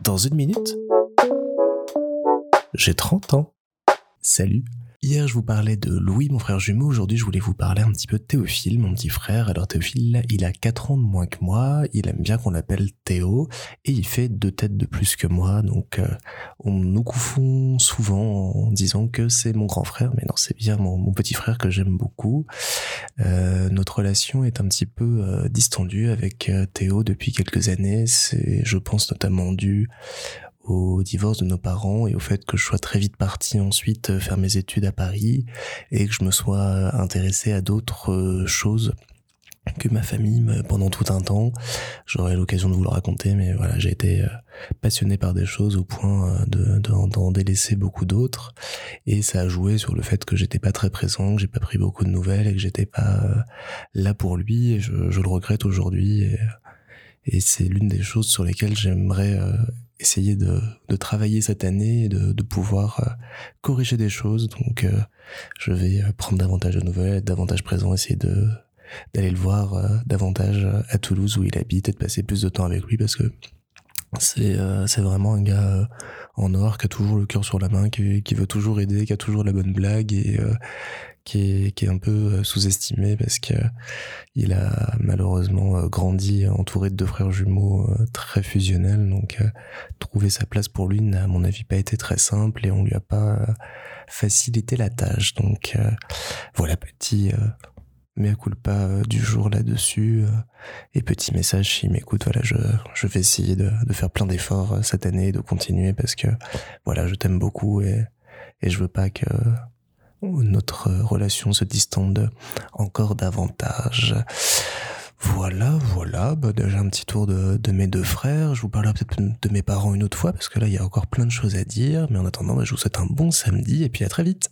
Dans une minute, j'ai 30 ans. Salut Hier, je vous parlais de Louis, mon frère jumeau. Aujourd'hui, je voulais vous parler un petit peu de Théophile, mon petit frère. Alors, Théophile, il a 4 ans de moins que moi. Il aime bien qu'on l'appelle Théo. Et il fait deux têtes de plus que moi. Donc, euh, on nous confond souvent en disant que c'est mon grand frère. Mais non, c'est bien mon, petit frère que j'aime beaucoup. Euh, notre relation est un petit peu euh, distendue avec Théo depuis quelques années. C'est, je pense, notamment dû au divorce de nos parents et au fait que je sois très vite parti ensuite euh, faire mes études à Paris et que je me sois intéressé à d'autres euh, choses que ma famille pendant tout un temps. J'aurai l'occasion de vous le raconter, mais voilà, j'ai été euh, passionné par des choses au point de d'en délaisser beaucoup d'autres, et ça a joué sur le fait que j'étais pas très présent, que j'ai pas pris beaucoup de nouvelles et que j'étais pas là pour lui. Et je, le regrette aujourd'hui, et, c'est l'une des choses sur lesquelles j'aimerais essayer de, de, travailler cette année et de, de pouvoir euh, corriger des choses. Donc, euh, je vais euh, prendre davantage de nouvelles, être davantage présent, essayer de d'aller le voir davantage à Toulouse où il habite et de passer plus de temps avec lui parce que c'est c'est vraiment un gars en or qui a toujours le cœur sur la main, qui, qui veut toujours aider, qui a toujours la bonne blague et qui est, qui est un peu euh, sous-estimé parce que il a malheureusement euh, grandi entouré de deux frères jumeaux euh, très fusionnels. Donc trouver sa place pour lui n'a à mon avis pas été très simple et on lui a pas facilité la tâche. Donc voilà petit mea culpa du jour là-dessus et petit message s'il m'écoute voilà je, je vais essayer de, de faire plein d'efforts cette année de continuer parce que voilà je t'aime beaucoup et et je veux pas que notre relation se distende encore davantage. Voilà, voilà, bah déjà un petit tour de, de, mes deux frères. Je vous parlerai peut-être de mes parents une autre fois parce que là il y a encore plein de choses à dire. Mais en attendant, bah, je vous souhaite un bon samedi et puis à très vite.